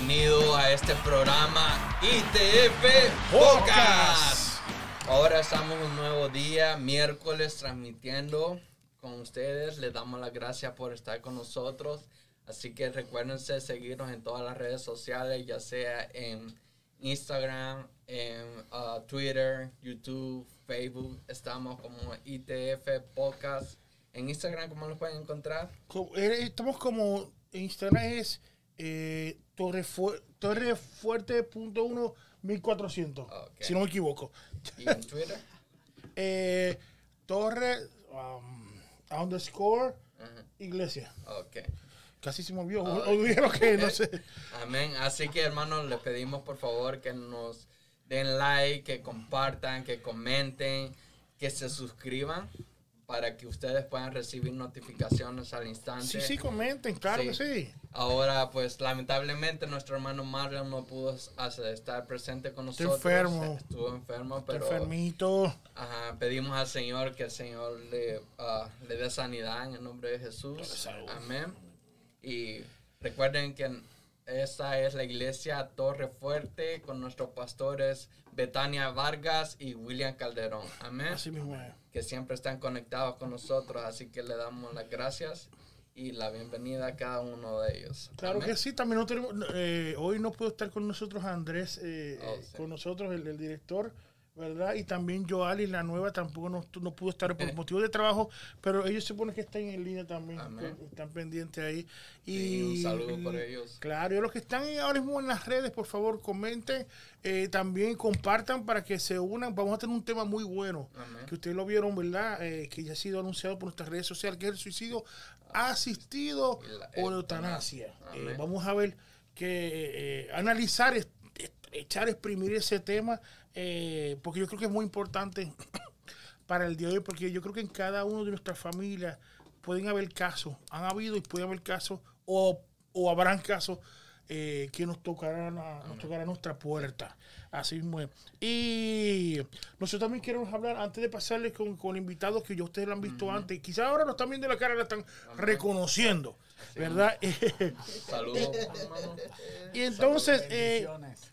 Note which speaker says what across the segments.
Speaker 1: bienvenido a este programa ITF Podcast. Ahora estamos un nuevo día, miércoles, transmitiendo con ustedes. Les damos las gracias por estar con nosotros. Así que recuérdense seguirnos en todas las redes sociales, ya sea en Instagram, en uh, Twitter, YouTube, Facebook. Estamos como ITF Podcast. En Instagram, ¿cómo los pueden encontrar?
Speaker 2: Co- eh, Estamos como Instagram es eh, Torrefu- Torrefuerte.1 1400,
Speaker 1: Ok.
Speaker 2: si no me equivoco.
Speaker 1: Y en Twitter.
Speaker 2: Eh, Torre um, underscore iglesia.
Speaker 1: Ok.
Speaker 2: Casi se me olvidó. Olvidé lo que no sé.
Speaker 1: Amén. Así que hermanos, les pedimos por favor que nos den like, que compartan, que comenten, que se suscriban para que ustedes puedan recibir notificaciones al instante.
Speaker 2: Sí, sí, comenten, claro que sí.
Speaker 1: Ahora, pues lamentablemente nuestro hermano Marlon no pudo estar presente con nosotros.
Speaker 2: enfermo.
Speaker 1: Estuvo enfermo, pero
Speaker 2: enfermito.
Speaker 1: ajá, pedimos al Señor que el Señor le, ah, le dé sanidad en el nombre de Jesús. Amén. Y recuerden que esta es la iglesia Torre Fuerte con nuestros pastores Betania Vargas y William Calderón. Amén
Speaker 2: Así mismo es.
Speaker 1: que siempre están conectados con nosotros, así que le damos las gracias y la bienvenida a cada uno de ellos.
Speaker 2: Claro
Speaker 1: Amén.
Speaker 2: que sí, también no tenemos, eh, hoy no pudo estar con nosotros Andrés, eh,
Speaker 1: Oh,
Speaker 2: eh,
Speaker 1: sí.
Speaker 2: con nosotros el, el director, ¿verdad? Y también Joali, la nueva, tampoco no, no pudo estar por motivos de trabajo, pero ellos se supone que están en línea también, están pendientes ahí. Y
Speaker 1: Sí, un saludo por ellos.
Speaker 2: Claro, y los que están ahora mismo en las redes, por favor, comenten, eh, también compartan para que se unan. Vamos a tener un tema muy bueno,
Speaker 1: Amén.
Speaker 2: que ustedes lo vieron, ¿verdad? Eh, que ya ha sido anunciado por nuestras redes sociales, que es el suicidio asistido
Speaker 1: Y la
Speaker 2: o eutanasia.
Speaker 1: eutanasia.
Speaker 2: Eh, vamos a ver que eh, analizar, echar, exprimir ese tema, eh, porque yo creo que es muy importante para el día de hoy, porque yo creo que en cada uno de nuestras familias pueden haber casos, han habido y pueden haber casos, o, o habrán casos eh, que nos tocarán a, nos tocará a nuestra puerta. Así mismo es. Y nosotros también queremos hablar, antes de pasarles con, con invitados que ya ustedes lo han visto antes, quizás ahora lo están viendo la cara, la están reconociendo, ¿verdad?
Speaker 1: Saludos,
Speaker 2: y entonces, eh,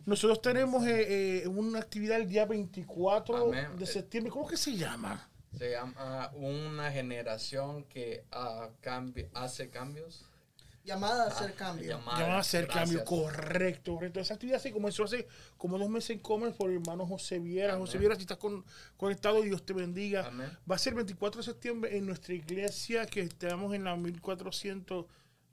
Speaker 2: nosotros tenemos eh, eh, una actividad el día 24
Speaker 1: Amén.
Speaker 2: de septiembre. ¿Cómo que se llama?
Speaker 1: Se llama una generación que ah, cambi- hace cambios.
Speaker 3: Llamada a hacer cambio.
Speaker 1: Llamada.
Speaker 2: Va a hacer
Speaker 1: Gracias.
Speaker 2: cambio correcto, correcto. Esa actividad se comenzó hace como dos meses en Comer por el hermano José Viera.
Speaker 1: Amén.
Speaker 2: José Viera, si estás con- conectado, Dios te bendiga.
Speaker 1: Amén.
Speaker 2: Va a ser el 24 de septiembre en nuestra iglesia que estamos en la 1400.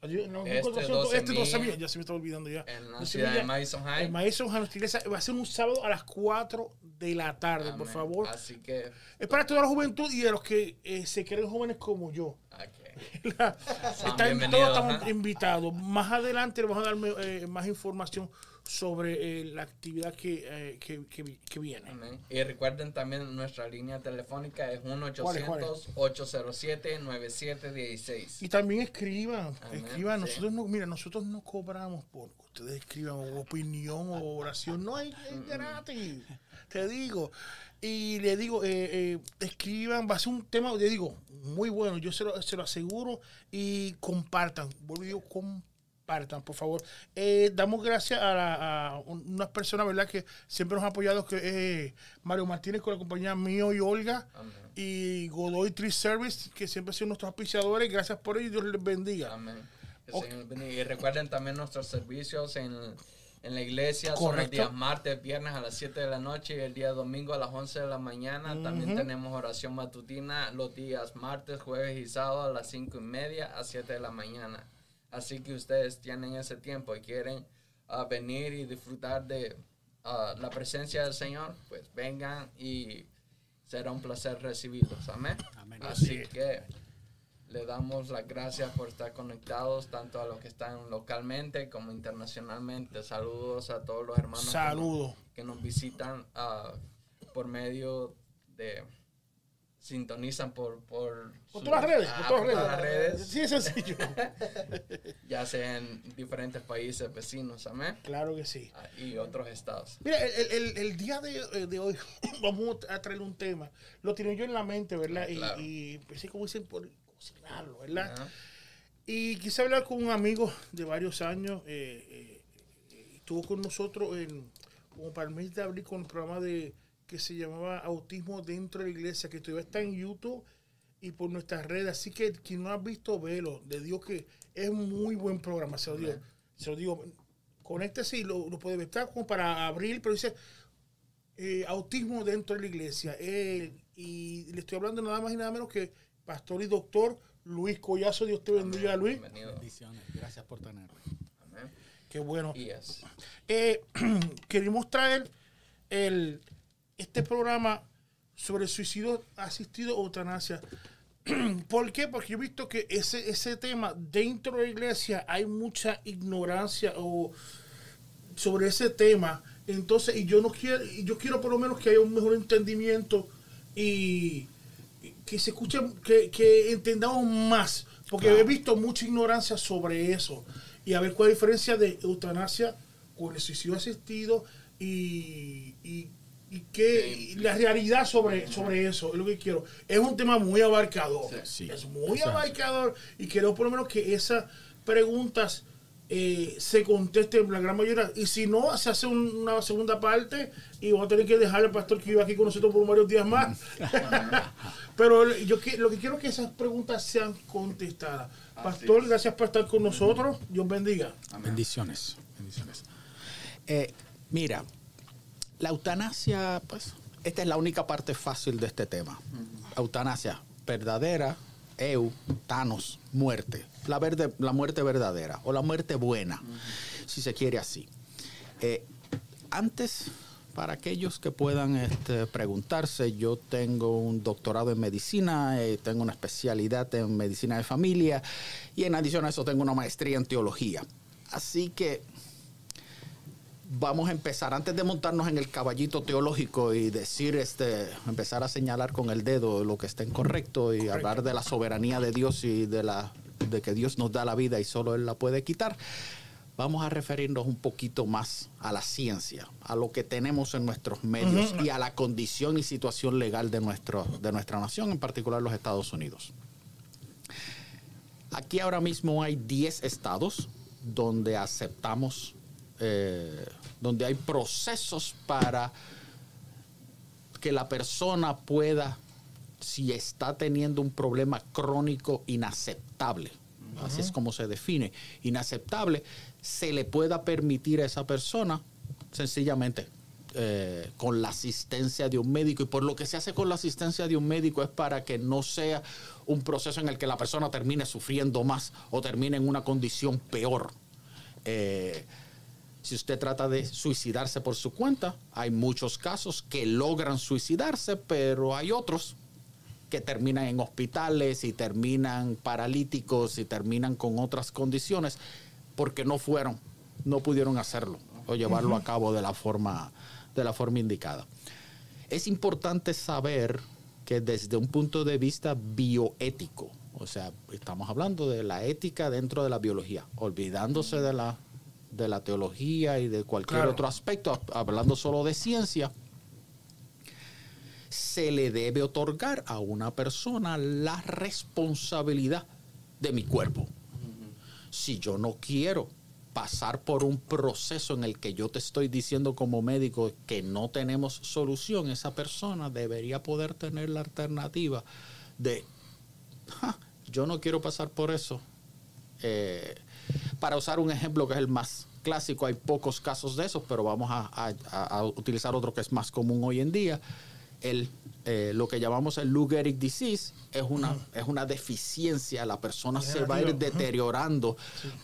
Speaker 2: en la
Speaker 1: Este
Speaker 2: 1400,
Speaker 1: 12
Speaker 2: este 12
Speaker 1: mil.
Speaker 2: ya se me está olvidando ya.
Speaker 1: En la ciudad de Madison High.
Speaker 2: El maestro a nuestra iglesia va a ser un sábado a las 4 de la tarde, por
Speaker 1: Amén.
Speaker 2: favor.
Speaker 1: Así que,
Speaker 2: Es para toda la juventud y de los que eh, se creen jóvenes como yo.
Speaker 1: ok.
Speaker 2: La-
Speaker 1: bienvenidos,
Speaker 2: todos estamos invitados. Más adelante les vamos a dar eh, más información sobre eh, la actividad que, eh, que, que vi- que viene.
Speaker 1: Amén. Y recuerden también nuestra línea telefónica es
Speaker 2: ¿Cuál es, cuál es?
Speaker 1: 1-800-807-9716.
Speaker 2: Y también escriban,
Speaker 1: Amén,
Speaker 2: escriban.
Speaker 1: sí.
Speaker 2: Nosotros no, mira, nosotros no cobramos por ustedes escriban opinión o oración. No hay es gratis. Te digo. Y le digo, eh, eh, escriban, va a ser un tema, le digo, muy bueno. Yo se lo, se lo aseguro y compartan. Vuelvo digo, compartan, por favor. Eh, damos gracias a, la- a un- unas personas, ¿verdad?, que siempre nos han apoyado, que es Mario Martínez con la compañía mío y Olga
Speaker 1: Amén.
Speaker 2: y Godoy Tree Service, que siempre han sido nuestros auspiciadores. Gracias por ello y Dios les bendiga.
Speaker 1: Amén. Que el
Speaker 2: Ok.
Speaker 1: Señor bendiga. Y recuerden también nuestros servicios en, en la iglesia. Son los
Speaker 2: Correcto.
Speaker 1: días martes, viernes a las 7 de la noche y el día domingo a las 11 de la mañana. También
Speaker 2: Ujú.
Speaker 1: tenemos oración matutina los días martes, jueves y sábado a las 5 y media a 7 de la mañana. Así que ustedes tienen ese tiempo y quieren ah, venir y disfrutar de ah, la presencia del Señor, pues vengan y será un placer recibirlos. Amén.
Speaker 4: Amén.
Speaker 1: Así que le damos las gracias por estar conectados, tanto a los que están localmente como internacionalmente. Saludos a todos los hermanos que nos-
Speaker 2: Saludos.
Speaker 1: que nos visitan ah, por medio de sintonizan por por,
Speaker 2: Por
Speaker 1: su-
Speaker 2: todas las redes,
Speaker 1: ah,
Speaker 2: por todas las
Speaker 1: las
Speaker 2: redes. Sí, es sencillo.
Speaker 1: ya sea en diferentes países vecinos, amén,
Speaker 2: claro que sí.
Speaker 1: Ah, y otros estados.
Speaker 2: Mira, el, el- día de, eh, de hoy vamos a traer un tema. Lo tenía yo en la mente, ¿verdad? Y, y pensé, como dicen, por cocinarlo, ¿verdad? Y quise hablar con un amigo de varios años. eh, eh, estuvo con nosotros en, como para el mes de abril con un programa de que se llamaba Autismo dentro de la iglesia, que todavía está en YouTube y por nuestras redes. Así que quien no ha visto, velo. Le digo que es un muy buen programa, se lo digo. Se lo digo. Conéctese y lo, lo puede ver. Está como para abril, pero dice eh, autismo dentro de la iglesia. Eh, y le estoy hablando nada más y nada menos que pastor y doctor Luis Collazo. Dios te bendiga, Luis.
Speaker 1: Bienvenido.
Speaker 4: Bendiciones. Gracias por tenerme.
Speaker 1: Amén.
Speaker 2: Qué bueno.
Speaker 1: Y es.
Speaker 2: Eh, queremos traer el, este programa sobre el suicidio asistido o eutanasia. ¿Por qué? Porque yo he visto que ese, ese tema dentro de la iglesia hay mucha ignorancia o sobre ese tema. Entonces, y yo no quiero, y yo quiero por lo menos que haya un mejor entendimiento y que se escuche, que, que entendamos más. Porque he visto mucha ignorancia sobre eso. Y a ver cuál es la diferencia de eutanasia con el suicidio asistido y, y, y qué, y la realidad sobre, sobre eso. Es lo que quiero. Es un tema muy abarcador.
Speaker 4: Sí.
Speaker 2: Es muy
Speaker 4: Exacto.
Speaker 2: abarcador. Y quiero por lo menos que esas preguntas eh, se contesten la gran mayoría. Y si no, se hace un- una segunda parte y vamos a tener que dejar al pastor que iba aquí con nosotros por varios días más. Pero yo que- lo que quiero es que esas preguntas sean contestadas. Pastor, gracias por estar con nosotros. Dios bendiga.
Speaker 4: Bendiciones. Bendiciones. Eh, mira, la eutanasia, pues, esta es la única parte fácil de este tema. Eutanasia verdadera, eu, tanos, muerte. La, verde, la muerte verdadera o la muerte buena, si se quiere así. Eh, antes, para aquellos que puedan este, preguntarse, yo tengo un doctorado en medicina, eh, tengo una especialidad en medicina de familia y en adición a eso tengo una maestría en teología. Así que vamos a empezar, antes de montarnos en el caballito teológico y decir, este, empezar a señalar con el dedo lo que está incorrecto y hablar de la soberanía de Dios y de, la, de que Dios nos da la vida y solo Él la puede quitar, vamos a referirnos un poquito más a la ciencia, a lo que tenemos en nuestros medios y a la condición y situación legal de, nuestro, de nuestra nación, en particular los Estados Unidos. Aquí ahora mismo hay 10 estados donde aceptamos, eh, donde hay procesos para que la persona pueda, si está teniendo un problema crónico inaceptable, así es como se define, inaceptable, se le pueda permitir a esa persona sencillamente eh, con la asistencia de un médico. Y por lo que se hace con la asistencia de un médico es para que no sea un proceso en el que la persona termine sufriendo más o termine en una condición peor. Eh, si usted trata de suicidarse por su cuenta, hay muchos casos que logran suicidarse, pero hay otros que terminan en hospitales y terminan paralíticos y terminan con otras condiciones porque no fueron, no pudieron hacerlo o llevarlo a cabo de la forma, de la forma indicada. Es importante saber que desde un punto de vista bioético, o sea, estamos hablando de la ética dentro de la biología, olvidándose de la, de la teología y de cualquier
Speaker 2: Claro.
Speaker 4: otro aspecto, hablando solo de ciencia, se le debe otorgar a una persona la responsabilidad de mi cuerpo. Si yo no quiero pasar por un proceso en el que yo te estoy diciendo como médico que no tenemos solución, esa persona debería poder tener la alternativa de, "Ja, yo no quiero pasar por eso. Eh, para usar un ejemplo que es el más clásico, hay pocos casos de esos, pero vamos a, a- a utilizar otro que es más común hoy en día. El, eh, lo que llamamos el Lou Gehrig disease es una, es una deficiencia. La persona se va a ir deteriorando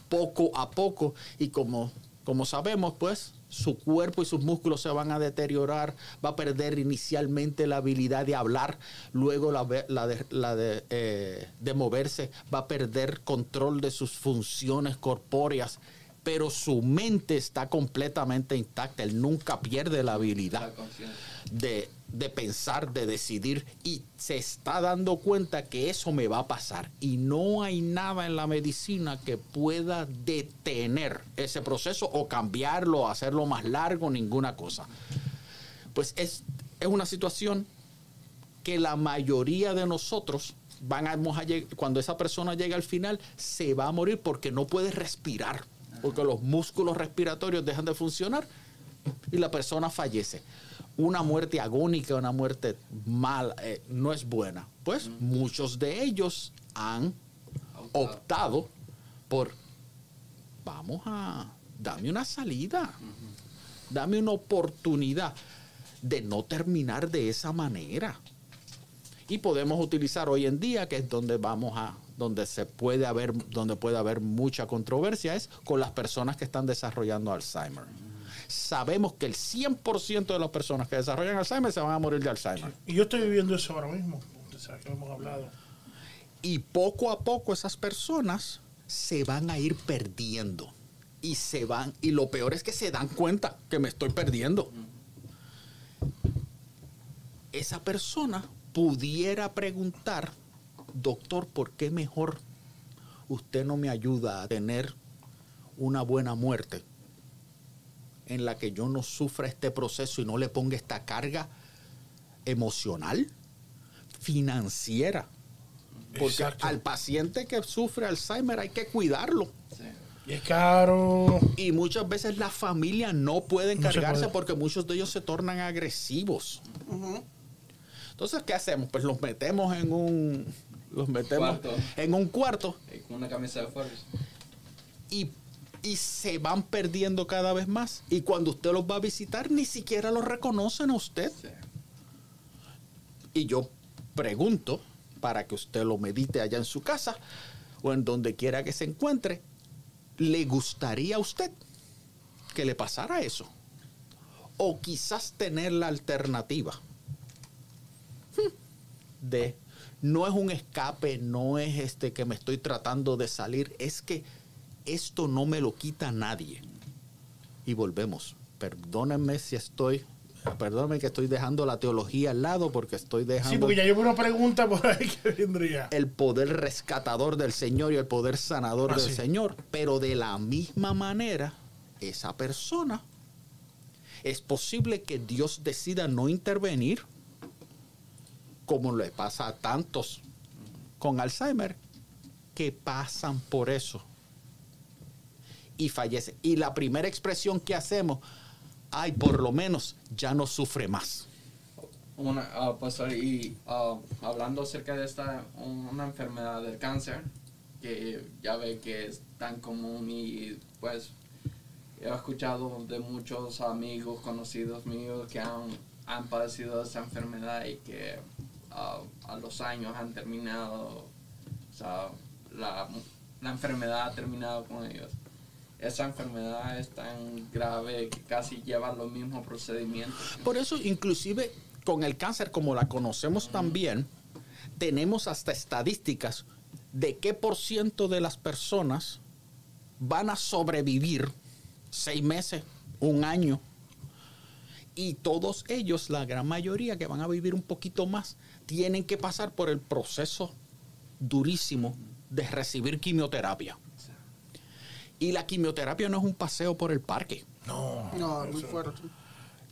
Speaker 4: poco a poco y como, como sabemos, pues su cuerpo y sus músculos se van a deteriorar, va a perder inicialmente la habilidad de hablar, luego la, de, la de, eh, de moverse, va a perder control de sus funciones corpóreas, pero su mente está completamente intacta, él nunca pierde la habilidad de, de pensar, de decidir y se está dando cuenta que eso me va a pasar y no hay nada en la medicina que pueda detener ese proceso o cambiarlo, hacerlo más largo, ninguna cosa. Pues es, es una situación que la mayoría de nosotros van a, cuando esa persona llega al final, se va a morir porque no puede respirar, porque los músculos respiratorios dejan de funcionar y la persona fallece. Una muerte agónica, una muerte mala, eh, no es buena. Pues muchos de ellos han optado por, vamos a, dame una salida, dame una oportunidad de no terminar de esa manera. Y podemos utilizar hoy en día, que es donde vamos a, donde se puede haber, donde puede haber mucha controversia, es con las personas que están desarrollando Alzheimer. Sabemos que el 100% de las personas que desarrollan Alzheimer se van a morir de Alzheimer.
Speaker 2: Y yo estoy viviendo eso ahora mismo. Que lo hemos hablado.
Speaker 4: Y poco a poco esas personas se van a ir perdiendo. Y se van, y lo peor es que se dan cuenta que me estoy perdiendo. Esa persona pudiera preguntar, doctor, ¿por qué mejor usted no me ayuda a tener una buena muerte en la que yo no sufra este proceso y no le ponga esta carga emocional, financiera? Porque
Speaker 2: Exacto.
Speaker 4: al paciente que sufre Alzheimer hay que cuidarlo.
Speaker 1: Sí.
Speaker 2: Y es caro.
Speaker 4: Y muchas veces la familia no puede
Speaker 2: No se
Speaker 4: encargarse
Speaker 2: puede.
Speaker 4: porque muchos de ellos se tornan agresivos. Entonces, ¿qué hacemos? Pues los metemos en un los metemos
Speaker 1: Cuarto.
Speaker 4: en un cuarto
Speaker 1: Eh, Con una camisa de Forbes.
Speaker 4: y, y se van perdiendo cada vez más. Y cuando usted los va a visitar, ni siquiera los reconocen a usted.
Speaker 1: Sí.
Speaker 4: Y yo pregunto, para que usted lo medite allá en su casa o en donde quiera que se encuentre, ¿le gustaría a usted que le pasara eso? O quizás tener la alternativa hmm, de no es un escape, no es este que me estoy tratando de salir, es que esto no me lo quita nadie. Y volvemos. Perdónenme si estoy, perdónenme que estoy dejando la teología al lado porque estoy dejando
Speaker 2: Sí, porque ya yo una pregunta por ahí que vendría.
Speaker 4: el poder rescatador del Señor y el poder sanador
Speaker 2: Ah,
Speaker 4: del
Speaker 2: sí.
Speaker 4: Señor. Pero de la misma manera, esa persona, es posible que Dios decida no intervenir, como le pasa a tantos con Alzheimer, que pasan por eso y fallecen. Y la primera expresión que hacemos, ay, por lo menos ya no sufre más.
Speaker 1: Una, ah, pastor, y ah, hablando acerca de esta, una enfermedad del cáncer, que ya ve que es tan común y pues he escuchado de muchos amigos, conocidos míos que han, han padecido esta enfermedad y que a los años han terminado, o sea, la, la enfermedad ha terminado con ellos. Esa enfermedad es tan grave que casi lleva los mismos procedimientos.
Speaker 4: Por eso, inclusive con el cáncer, como la conocemos también, tenemos hasta estadísticas de qué por ciento de las personas van a sobrevivir seis meses, un año. Y todos ellos, la gran mayoría que van a vivir un poquito más, tienen que pasar por el proceso durísimo de recibir quimioterapia. Y la quimioterapia no es un paseo por el parque
Speaker 2: No.
Speaker 3: No, muy fuerte.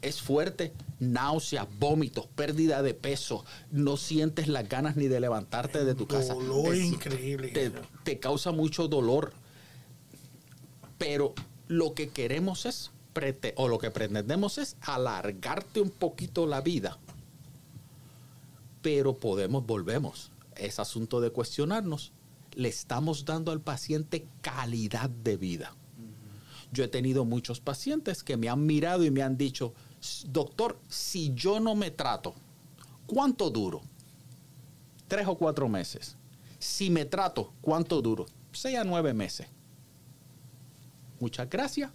Speaker 4: es fuerte, náuseas, vómitos, pérdida de peso, no sientes las ganas ni de levantarte de tu casa.
Speaker 2: Dolor increíble.
Speaker 4: Te, te causa mucho dolor. Pero lo que queremos es, prete- o lo que pretendemos es alargarte un poquito la vida. Pero podemos, volvemos. Es asunto de cuestionarnos. Le estamos dando al paciente calidad de vida. Yo he tenido muchos pacientes que me han mirado y me han dicho, doctor, si yo no me trato, ¿cuánto duro? Tres o cuatro meses. Si me trato, ¿cuánto duro? Seis a nueve meses. Muchas gracias.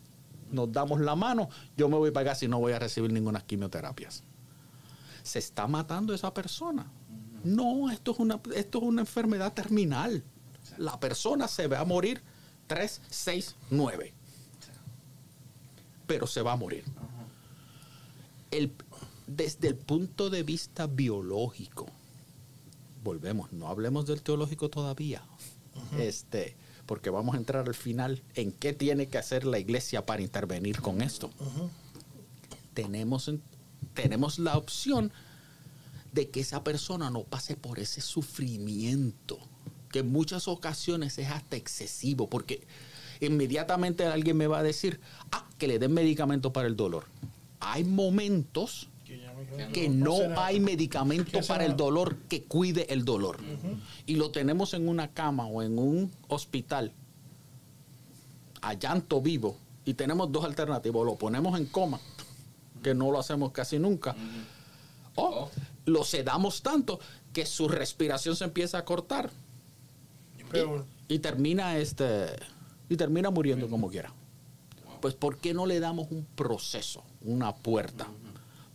Speaker 4: Nos damos la mano. Yo me voy para acá si no voy a recibir ninguna quimioterapias. Se está matando esa persona. No, esto es una, esto es una enfermedad terminal. La persona se va a morir 3, 6, 9. Pero se va a morir. El- desde el punto de vista biológico, volvemos, no hablemos del teológico todavía. Este, porque vamos a entrar al final en qué tiene que hacer la iglesia para intervenir con esto. Tenemos, en- tenemos la opción de que esa persona no pase por ese sufrimiento, que en muchas ocasiones es hasta excesivo, porque inmediatamente alguien me va a decir, ah, que le den medicamento para el dolor. Hay momentos
Speaker 2: Que
Speaker 4: no hay medicamento para el dolor que cuide el dolor. Y lo tenemos en una cama o en un hospital a llanto vivo y tenemos dos alternativas. Lo ponemos en coma, que no lo hacemos casi nunca, o
Speaker 1: Oh.
Speaker 4: lo sedamos tanto que su respiración se empieza a cortar
Speaker 2: Peor.
Speaker 4: y termina este y termina muriendo como quiera. Pues ¿por qué no le damos un proceso, una puerta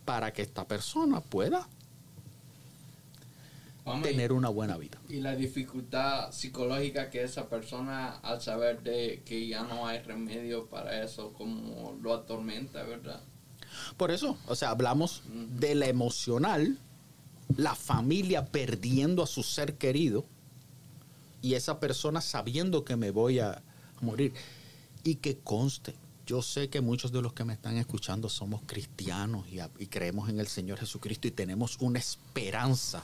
Speaker 4: para que esta persona pueda tener una buena vida?
Speaker 1: Y la dificultad psicológica que esa persona al saber de que ya no hay remedio para eso, como lo atormenta, ¿verdad?
Speaker 4: Por eso, o sea, hablamos de la emocional, la familia perdiendo a su ser querido y esa persona sabiendo que me voy a morir. Y que conste, yo sé que muchos de los que me están escuchando somos cristianos y, a- y creemos en el Señor Jesucristo y tenemos una esperanza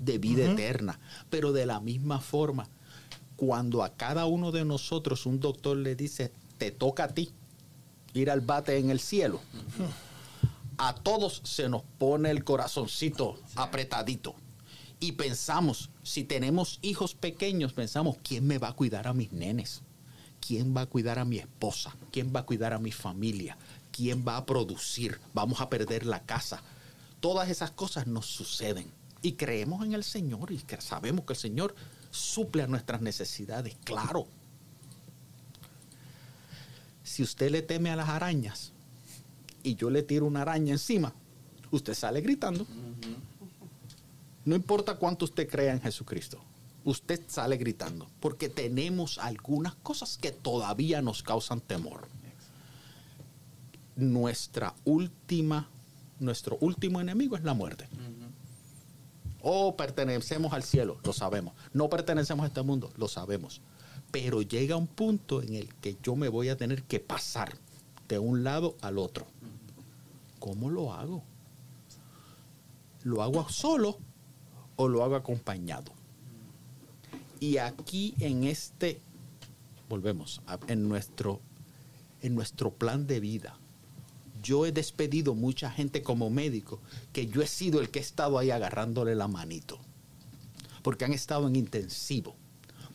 Speaker 4: de vida eterna. Pero de la misma forma, cuando a cada uno de nosotros un doctor le dice, te toca a ti ir al bate en el cielo, a todos se nos pone el corazoncito apretadito. Y pensamos, si tenemos hijos pequeños, pensamos, ¿quién me va a cuidar a mis nenes? ¿Quién va a cuidar a mi esposa? ¿Quién va a cuidar a mi familia? ¿Quién va a producir? Vamos a perder la casa. Todas esas cosas nos suceden. Y creemos en el Señor y sabemos que el Señor suple a nuestras necesidades, claro. Si usted le teme a las arañas y yo le tiro una araña encima, usted sale gritando. No importa cuánto usted crea en Jesucristo, usted sale gritando, porque tenemos algunas cosas que todavía nos causan temor. Nuestra última, nuestro último enemigo es la muerte. O pertenecemos al cielo, lo sabemos. No pertenecemos a este mundo, lo sabemos. Pero llega un punto en el que yo me voy a tener que pasar de un lado al otro. ¿Cómo lo hago? ¿Lo hago solo o lo hago acompañado? Y aquí en este, volvemos, en nuestro, en nuestro plan de vida, yo he despedido mucha gente como médico que yo he sido el que he estado ahí agarrándole la manito. Porque han estado en intensivo.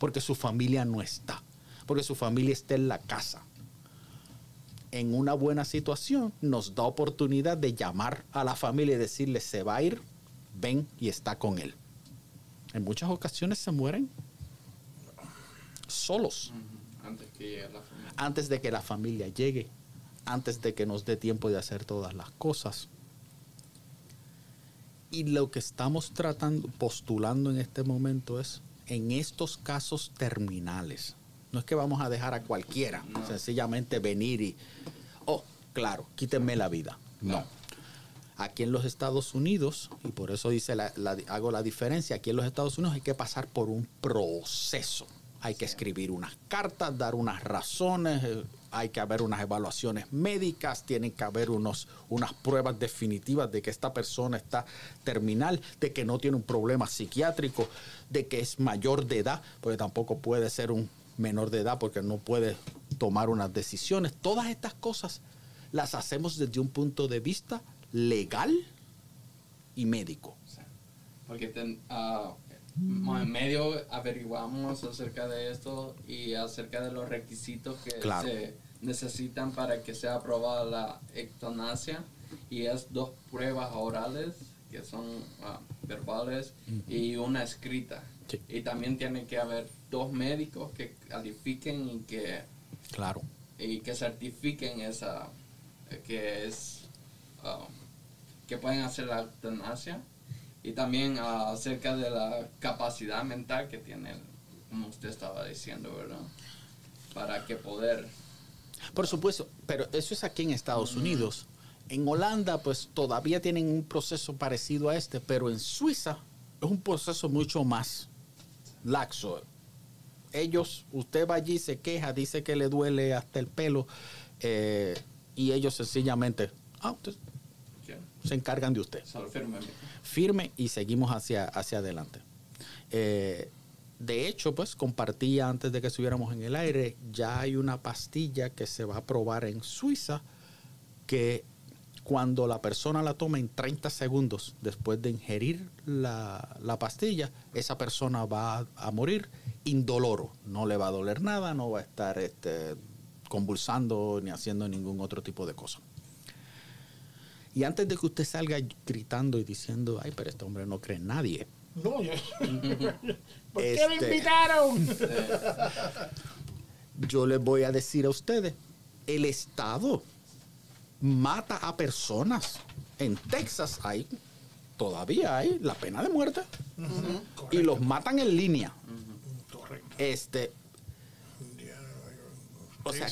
Speaker 4: Porque su familia no está. Porque su familia está en la casa. En una buena situación nos da oportunidad de llamar a la familia y decirle se va a ir, ven y está con él. En muchas ocasiones se mueren solos
Speaker 1: Antes que la familia.
Speaker 4: antes de que la familia llegue, antes de que nos dé tiempo de hacer todas las cosas. Y lo que estamos tratando, postulando en este momento es, en estos casos terminales, no es que vamos a dejar a cualquiera,
Speaker 1: No.
Speaker 4: sencillamente venir y, oh, claro, quítenme la vida. No. Aquí en los Estados Unidos, y por eso dice la- la- hago la diferencia, aquí en los Estados Unidos hay que pasar por un proceso. Hay que escribir unas cartas, dar unas razones, eh, hay que haber unas evaluaciones médicas, tienen que haber unos, unas pruebas definitivas de que esta persona está terminal, de que no tiene un problema psiquiátrico, de que es mayor de edad, porque tampoco puede ser un menor de edad porque no puede tomar unas decisiones. Todas estas cosas las hacemos desde un punto de vista legal y médico.
Speaker 1: Porque ten- ah, en medio averiguamos acerca de esto y acerca de los requisitos que
Speaker 4: Claro.
Speaker 1: se necesitan para que sea aprobada la ectanasia y es dos pruebas orales que son ah, verbales y una escrita.
Speaker 4: Sí.
Speaker 1: Y también tiene que haber dos médicos que califiquen y que
Speaker 4: Claro.
Speaker 1: y que certifiquen esa que es ah, que pueden hacer la eutanasia y también ah, acerca de la capacidad mental que tienen como usted estaba diciendo verdad para que poder
Speaker 4: Por supuesto, pero eso es aquí en Estados Unidos. En Holanda, pues todavía tienen un proceso parecido a este, pero en Suiza es un proceso mucho más laxo. Ellos, usted va allí, se queja, dice que le duele hasta el pelo, eh, y ellos sencillamente, ah, se encargan de usted.
Speaker 1: Firme.
Speaker 4: Y seguimos hacia, hacia adelante. Eh, de hecho, pues compartí antes de que estuviéramos en el aire, ya hay una pastilla que se va a probar en Suiza que cuando la persona la toma en 30 segundos después de ingerir la, la pastilla, esa persona va a, a morir indoloro. No le va a doler nada, no va a estar este, convulsando ni haciendo ningún otro tipo de cosa. Y antes de que usted salga gritando y diciendo, ay, pero este hombre no cree en nadie,
Speaker 2: No, yo- ¿Por qué me
Speaker 4: Este-
Speaker 2: invitaron?
Speaker 4: yo les voy a decir a ustedes, el Estado mata a personas. En Texas hay, todavía hay la pena de muerte. Y los matan en línea.
Speaker 2: Correcto.
Speaker 4: Este, o sea,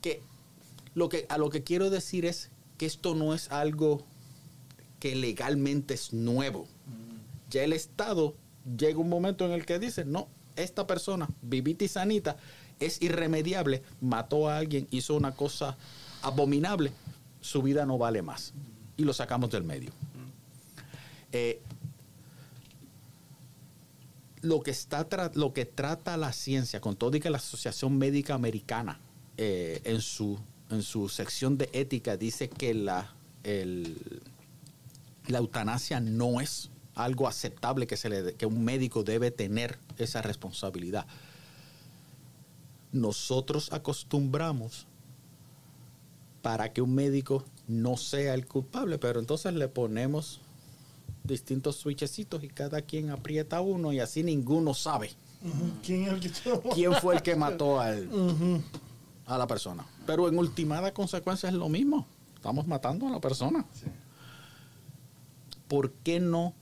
Speaker 4: que lo que a lo que quiero decir es esto no es algo que legalmente es nuevo. Ya el Estado llega un momento en el que dice, no, esta persona, vivita y sanita, es irremediable, mató a alguien, hizo una cosa abominable, su vida no vale más. Y lo sacamos del medio. Eh, lo que está lo que trata la ciencia, con todo y que la Asociación Médica Americana eh, en su en su sección de ética dice que la el- la eutanasia no es algo aceptable que se le que un médico debe tener esa responsabilidad. Nosotros acostumbramos para que un médico no sea el culpable, pero entonces le ponemos distintos switchecitos y cada quien aprieta uno y así ninguno sabe.
Speaker 2: ¿Quién el que te
Speaker 4: quién fue el que mató al,
Speaker 2: Ujú.
Speaker 4: A la persona. Pero en ultimada consecuencia es lo mismo. Estamos matando a la persona.
Speaker 1: Sí.
Speaker 4: ¿Por qué no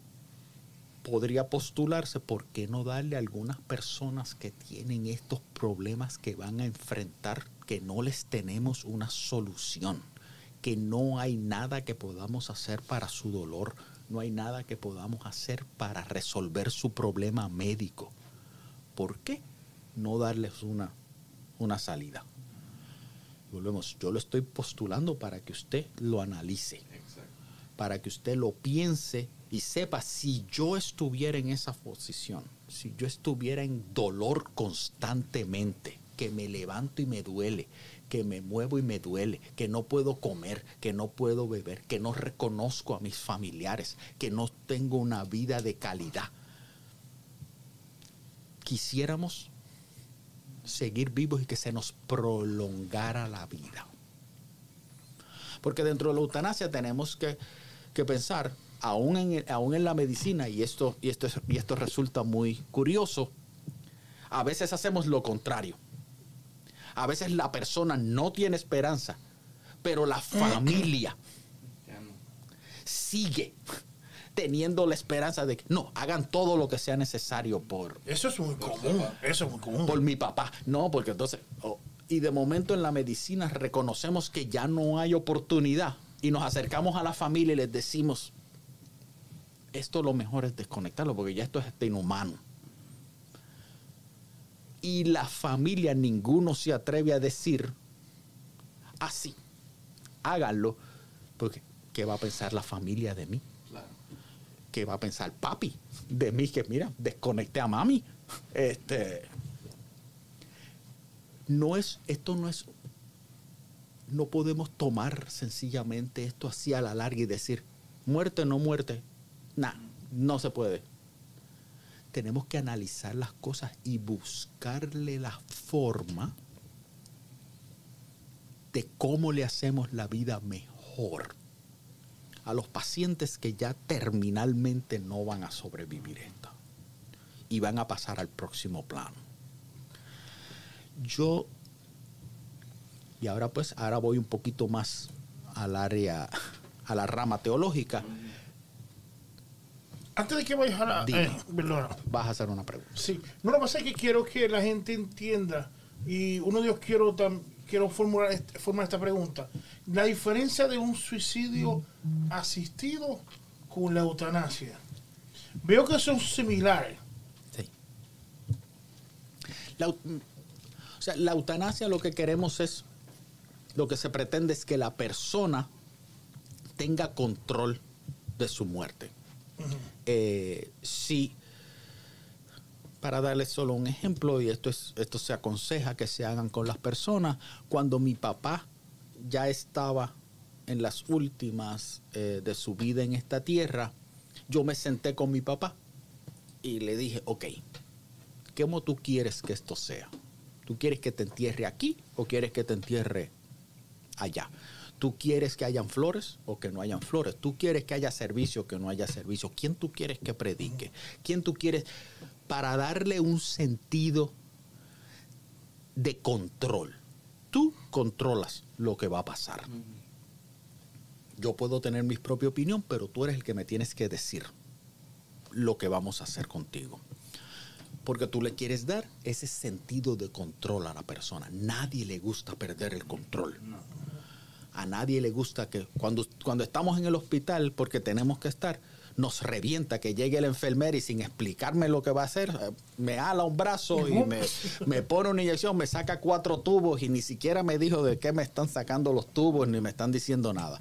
Speaker 4: podría postularse? ¿Por qué no darle a algunas personas que tienen estos problemas que van a enfrentar, que no les tenemos una solución? Que no hay nada que podamos hacer para su dolor, no hay nada que podamos hacer para resolver su problema médico. ¿Por qué no darles una, una salida? Volvemos, yo lo estoy postulando para que usted lo analice
Speaker 1: Exacto.
Speaker 4: para que usted lo piense y sepa si yo estuviera en esa posición, si yo estuviera en dolor constantemente, que me levanto y me duele, que me muevo y me duele, que no puedo comer, que no puedo beber, que no reconozco a mis familiares, que no tengo una vida de calidad. Quisiéramos seguir vivos y que se nos prolongara la vida. Porque dentro de la eutanasia tenemos que, que pensar, aún en, el- aún en la medicina, y esto, y, esto, es- y esto resulta muy curioso, a veces hacemos lo contrario. A veces la persona no tiene esperanza, pero la familia sigue teniendo la esperanza de que no, hagan todo lo que sea necesario por,
Speaker 2: Eso es muy común. Eso es muy común.
Speaker 4: por mi papá. No, porque entonces, oh, y de momento en la medicina reconocemos que ya no hay oportunidad y nos acercamos a la familia y les decimos, esto lo mejor es desconectarlo porque ya esto es este inhumano. Y la familia, ninguno se atreve a decir, así, háganlo, porque ¿qué va a pensar la familia de mí? ¿Qué va a pensar papi de mí? Que mira, desconecté a mami. Este. No es, esto no es. No podemos tomar sencillamente esto así a la larga y decir, muerte, no muerte. Nah, no se puede. Tenemos que analizar las cosas y buscarle la forma de cómo le hacemos la vida mejor a los pacientes que ya terminalmente no van a sobrevivir esto y van a pasar al próximo plano. Yo, y ahora pues, ahora voy un poquito más al área, a la rama teológica.
Speaker 2: Antes de que vayas a la...
Speaker 4: Dime.
Speaker 2: eh.
Speaker 4: Vas a hacer una pregunta.
Speaker 2: Sí. No, lo que pasa es que quiero que la gente entienda, y uno de ellos quiero, tam- quiero formular, formular esta pregunta. La diferencia de un suicidio asistido con la eutanasia. Veo que son similares.
Speaker 4: Sí. La, o sea, la eutanasia lo que queremos es, lo que se pretende es que la persona tenga control de su muerte. Eh, sí, para darles solo un ejemplo, y esto, es, esto se aconseja que se hagan con las personas, cuando mi papá ya estaba en las últimas eh, de su vida en esta tierra, yo me senté con mi papá y le dije, ok, ¿cómo tú quieres que esto sea? ¿Tú quieres que te entierre aquí o quieres que te entierre allá? ¿Tú quieres que hayan flores o que no hayan flores? ¿Tú quieres que haya servicio o que no haya servicio? ¿Quién tú quieres que predique? ¿Quién tú quieres para darle un sentido de control? Tú controlas lo que va a pasar. Yo puedo tener mi propia opinión, pero tú eres el que me tienes que decir lo que vamos a hacer contigo. Porque tú le quieres dar ese sentido de control a la persona. Nadie le gusta perder el control. A nadie le gusta que cuando, cuando estamos en el hospital, porque tenemos que estar, nos revienta que llegue el enfermero y sin explicarme lo que va a hacer, eh, me ala un brazo y me, me pone una inyección, me saca cuatro tubos y ni siquiera me dijo de qué me están sacando los tubos ni me están diciendo nada.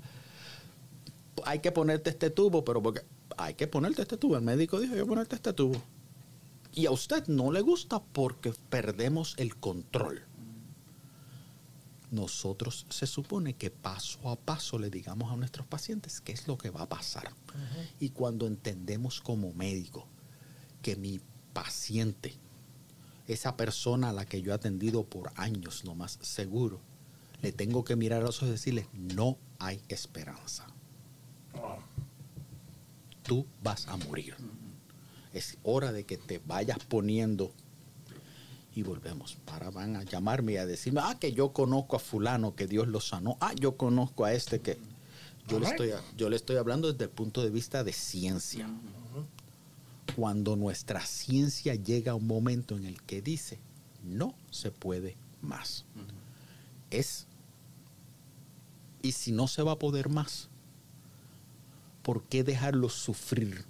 Speaker 4: Hay que ponerte este tubo, pero porque hay que ponerte este tubo. El médico dijo, que ponerte este tubo. Y a usted no le gusta porque perdemos el control nosotros se supone que paso a paso le digamos a nuestros pacientes qué es lo que va a pasar. Y cuando entendemos como médico que mi paciente, esa persona a la que yo he atendido por años no más seguro, le tengo que mirar a los ojos y decirle, no hay esperanza. Tú vas a morir. Es hora de que te vayas poniendo y volvemos. Para van a llamarme y a decirme, ah, que yo conozco a fulano, que Dios lo sanó. Ah, yo conozco a este que... Yo le, estoy, yo le estoy hablando desde el punto de vista de ciencia. Cuando nuestra ciencia llega a un momento en el que dice, no se puede más. Es, y si no se va a poder más, ¿por qué dejarlo sufrir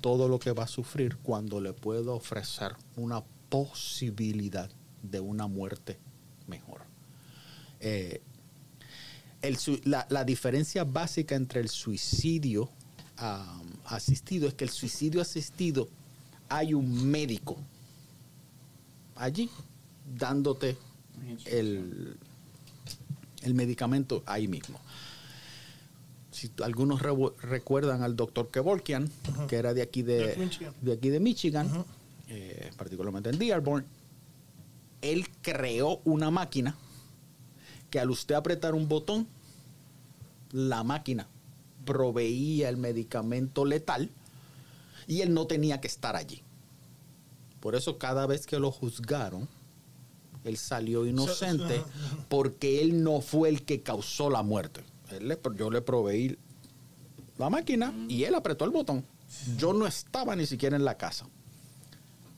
Speaker 4: todo lo que va a sufrir cuando le puedo ofrecer una posibilidad de una muerte mejor. Eh, la, diferencia básica entre el suicidio asistido es que el suicidio asistido hay un médico allí dándote el, el medicamento ahí mismo. Si algunos recuerdan al doctor Kevorkian, que era de aquí de, de, aquí de Michigan, eh, particularmente en Dearborn, él creó una máquina que al usted apretar un botón, la máquina proveía el medicamento letal y él no tenía que estar allí. Por eso cada vez que lo juzgaron, él salió inocente porque él no fue el que causó la muerte. yo le proveí la máquina y él apretó el botón. Yo no estaba ni siquiera en la casa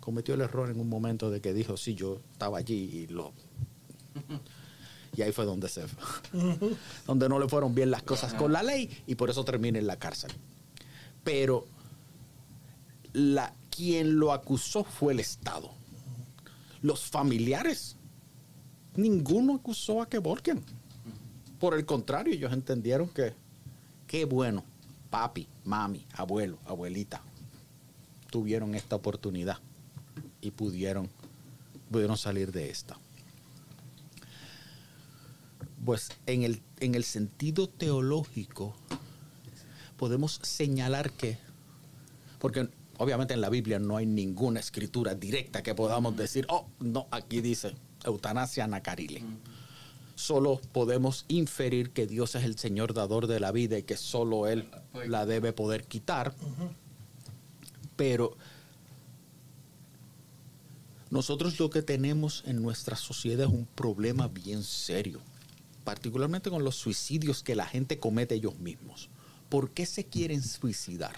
Speaker 4: cometió el error en un momento de que dijo, sí, yo estaba allí y lo... Y ahí fue donde se donde no le fueron bien las cosas con la ley y por eso termina en la cárcel. Pero la, quien lo acusó fue el Estado. Los familiares, ninguno acusó a Kevorkian. Por el contrario, ellos entendieron que qué bueno, papi, mami, abuelo, abuelita, tuvieron esta oportunidad y pudieron, pudieron salir de esta. Pues en el, en el sentido teológico podemos señalar que, porque obviamente en la Biblia no hay ninguna escritura directa que podamos decir, oh, no, aquí dice eutanasia nacarile. Solo podemos inferir que Dios es el Señor dador de la vida y que solo Él la debe poder quitar. Pero nosotros lo que tenemos en nuestra sociedad es un problema bien serio, particularmente con los suicidios que la gente comete ellos mismos. ¿Por qué se quieren suicidar?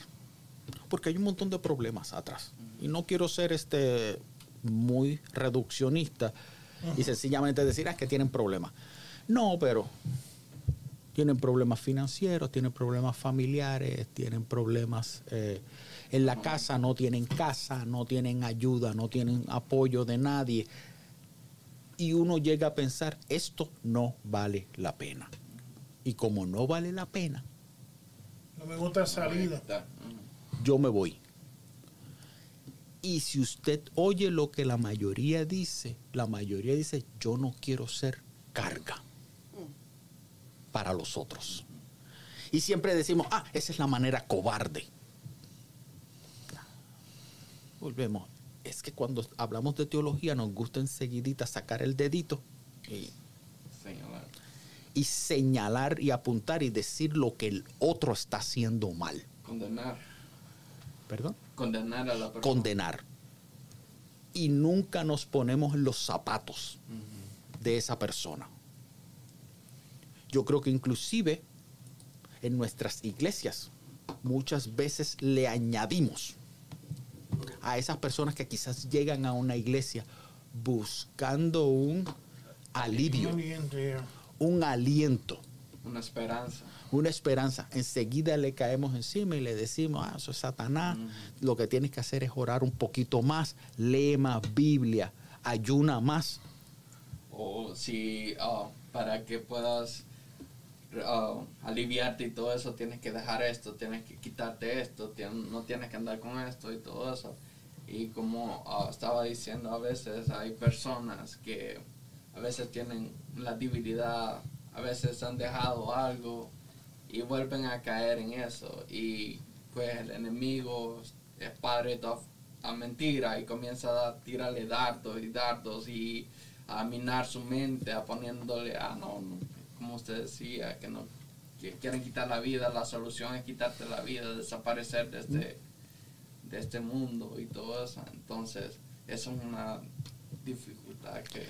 Speaker 4: Porque hay un montón de problemas atrás. Y no quiero ser este muy reduccionista y sencillamente decir ah, que tienen problemas. No, pero tienen problemas financieros, tienen problemas familiares, tienen problemas eh, en la casa no tienen casa, no tienen ayuda, no tienen apoyo de nadie. Y uno llega a pensar, esto no vale la pena. Y como no vale la pena,
Speaker 2: No me gusta salida.
Speaker 4: yo me voy. Y si usted oye lo que la mayoría dice, la mayoría dice, yo no quiero ser carga para los otros. Y siempre decimos, ah, esa es la manera cobarde. Volvemos. Es que cuando hablamos de teología nos gusta enseguidita sacar el dedito y,
Speaker 1: Señalar.
Speaker 4: y señalar y apuntar y decir lo que el otro está haciendo mal.
Speaker 1: Condenar.
Speaker 4: ¿Perdón?
Speaker 1: Condenar a la persona.
Speaker 4: condenar. Y nunca nos ponemos en los zapatos de esa persona. Yo creo que inclusive en nuestras iglesias muchas veces le añadimos a esas personas que quizás llegan a una iglesia buscando un alivio, un aliento
Speaker 1: Una esperanza.
Speaker 4: una esperanza. Enseguida le caemos encima y le decimos, ah, eso es Satanás. Lo que tienes que hacer es orar un poquito más, lee más Biblia, ayuna más.
Speaker 1: O si ah, para que puedas ah, aliviarte y todo eso, tienes que dejar esto, tienes que quitarte esto, no tienes que andar con esto y todo eso. Y como ah, estaba diciendo, a veces hay personas que a veces tienen la debilidad, a veces han dejado algo y vuelven a caer en eso. Y pues el enemigo es padre de a mentira y comienza a tirarle dardos y dardos y a minar su mente, a poniéndole, ah, no, no, como usted decía, que no que quieren quitar la vida, la solución es quitarte la vida, desaparecer de este, de este mundo y todo eso. Entonces, eso es una dificultad que,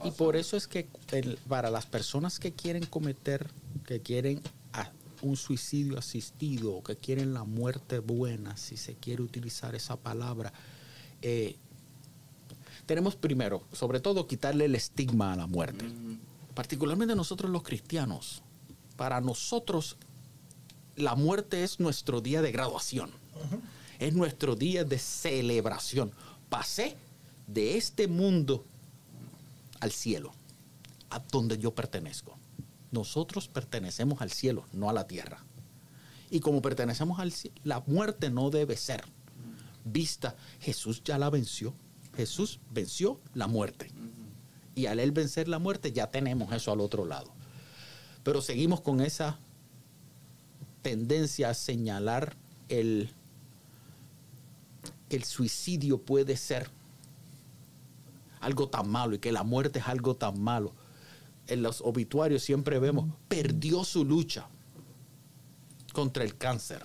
Speaker 1: que
Speaker 4: Y por eso es que el- para las personas que quieren cometer, que quieren a- un suicidio asistido, o que quieren la muerte buena, si se quiere utilizar esa palabra, eh, tenemos primero, sobre todo, quitarle el estigma a la muerte. Particularmente nosotros los cristianos, para nosotros la muerte es nuestro día de graduación, es nuestro día de celebración. Pasé de este mundo al cielo, a donde yo pertenezco. Nosotros pertenecemos al cielo, no a la tierra. Y como pertenecemos al cielo, la muerte no debe ser vista. Jesús ya la venció. Jesús venció la muerte. Y al él vencer la muerte ya tenemos eso al otro lado. Pero seguimos con esa tendencia a señalar el, que el suicidio puede ser algo tan malo y que la muerte es algo tan malo. En los obituarios siempre vemos, perdió su lucha contra el cáncer.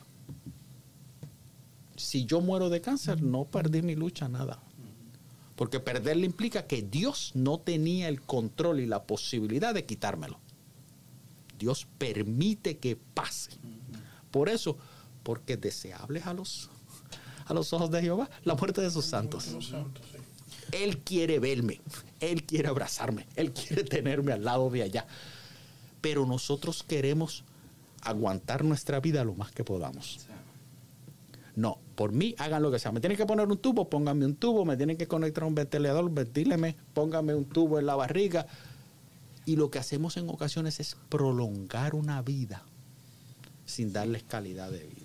Speaker 4: Si yo muero de cáncer, no perdí mi lucha, nada. Porque perderle implica que Dios no tenía el control y la posibilidad de quitármelo. Dios permite que pase. Por eso, porque deseables a los, a los ojos de Jehová la muerte de sus santos. Él quiere verme, Él quiere abrazarme, Él quiere tenerme al lado de allá. Pero nosotros queremos aguantar nuestra vida lo más que podamos. No, por mí hagan lo que sea. Me tienen que poner un tubo, pónganme un tubo. Me tienen que conectar a un ventilador, ventíleme, pónganme un tubo en la barriga. Y lo que hacemos en ocasiones es prolongar una vida sin darles calidad de vida.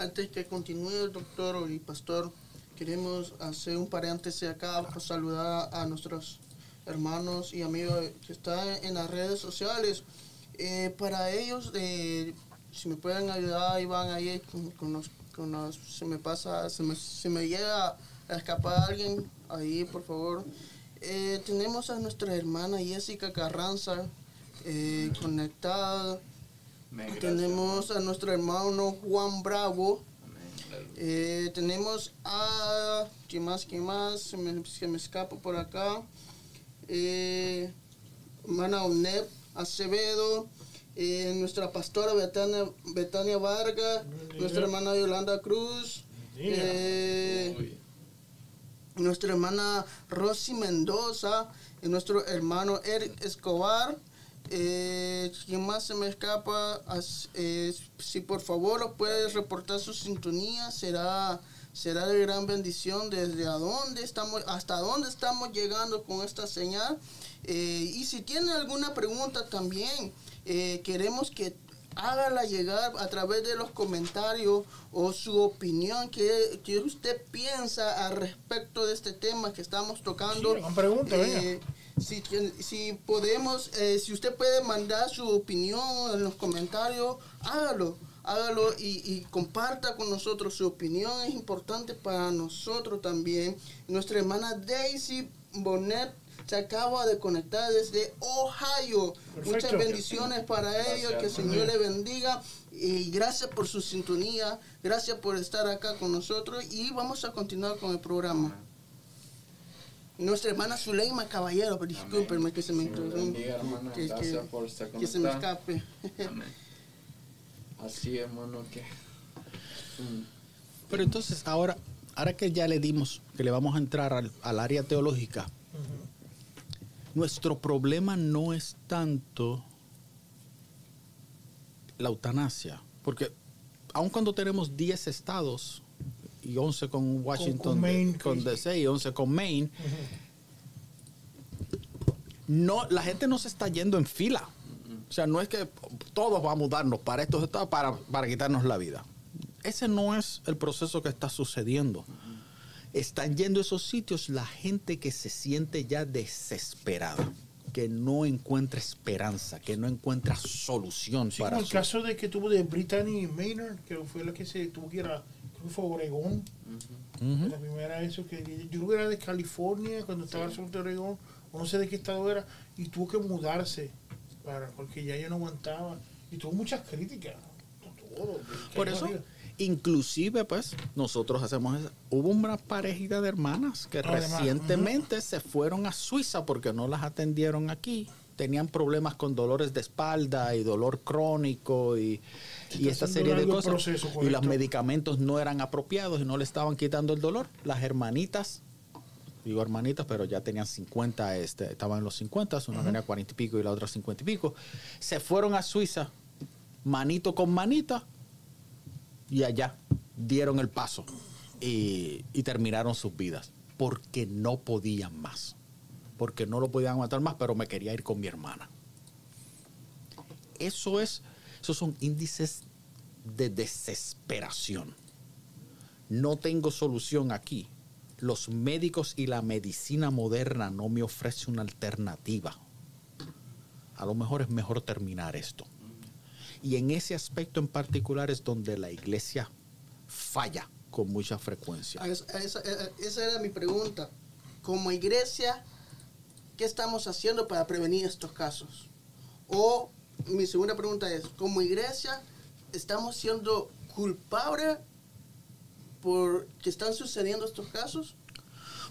Speaker 3: Antes que continúe el doctor y pastor, queremos hacer un paréntesis acá para saludar a nuestros hermanos y amigos que están en las redes sociales. Eh, para ellos, eh, si me pueden ayudar, van ahí con, con con los- se me pasa, se me, se me llega a escapar alguien, ahí por favor. Eh, tenemos a nuestra hermana Jessica Carranza conectada.
Speaker 1: Amén, gracias.
Speaker 3: Tenemos a nuestro hermano Juan Bravo.
Speaker 1: Amén.
Speaker 3: Eh, tenemos a. ¿Quién más? ¿Quién más? Se me, se me escapa por acá. Eh, hermana Onep Acevedo. eh, nuestra pastora Betania, Betania Vargas. Nuestra hermana Yolanda Cruz. eh, nuestra hermana Rosy Mendoza, y nuestro hermano Eric Escobar. Eh, ¿Quién más se me escapa? Eh, si por favor lo puedes reportar su sintonía, será, será de gran bendición desde a dónde estamos, hasta dónde estamos llegando con esta señal. Eh, y si tiene alguna pregunta también, eh, queremos que hágala llegar a través de los comentarios o su opinión que, que usted piensa al respecto de este tema que estamos tocando.
Speaker 2: Sí, pregunta,
Speaker 3: eh, si, si, podemos, eh, si usted puede mandar su opinión en los comentarios, hágalo, hágalo y, y, comparta con nosotros su opinión. Es importante para nosotros también. Nuestra hermana Daisy Bonnet se acaba de conectar desde Ohio. Muchas bendiciones para ellos, que el Señor le bendiga y gracias por su sintonía, gracias por estar acá con nosotros y vamos a continuar con el programa. Nuestra hermana Zuleima Caballero, discúlpenme que se me
Speaker 1: que, que,
Speaker 3: se me escape.
Speaker 1: Así, hermano, que...
Speaker 4: Pero entonces ahora, ahora que ya le dimos, que le vamos a entrar al, al área teológica, nuestro problema no es tanto la eutanasia, porque aun cuando tenemos 10 estados y 11 con Washington, con, DC y 11 con Maine, no, la gente no se está yendo en fila. O sea, no es que todos vamos a mudarnos para estos estados para, para quitarnos la vida. Ese no es el proceso que está sucediendo están yendo a esos sitios la gente que se siente ya desesperada, que no encuentra esperanza, que no encuentra solución
Speaker 2: sí,
Speaker 4: para
Speaker 2: como el caso de que tuvo de Brittany Maynard, que fue la que se tuvo que ir a, fue Oregón. La primera eso que yo creo que era de California cuando estaba al sur de Oregón, o no sé de qué estado era, y tuvo que mudarse para porque ya ella no aguantaba y tuvo muchas críticas.
Speaker 4: Por eso, Inclusive, pues, nosotros hacemos eso. Hubo una parejita de hermanas que recientemente se fueron a Suiza porque no las atendieron aquí. Tenían problemas con dolores de espalda y dolor crónico y, y esta serie de cosas. y los medicamentos no eran apropiados y no le estaban quitando el dolor. Las hermanitas digo hermanitas, pero ya tenían 50, este, estaban en los 50, una tenía 40 y pico y la otra 50 y pico. Se fueron a Suiza, manito con manita, y allá dieron el paso y, terminaron sus vidas porque no podían más, porque no lo podían aguantar más, pero me quería ir con mi hermana. Eso es, esos son índices de desesperación. No tengo solución aquí. Los médicos y la medicina moderna no me ofrecen una alternativa. A lo mejor es mejor terminar esto. Y en ese aspecto en particular es donde la iglesia falla con mucha frecuencia.
Speaker 3: Esa, era mi pregunta. Como iglesia, ¿qué estamos haciendo para prevenir estos casos? O mi segunda pregunta es, como iglesia, ¿estamos siendo culpables por que están sucediendo estos casos?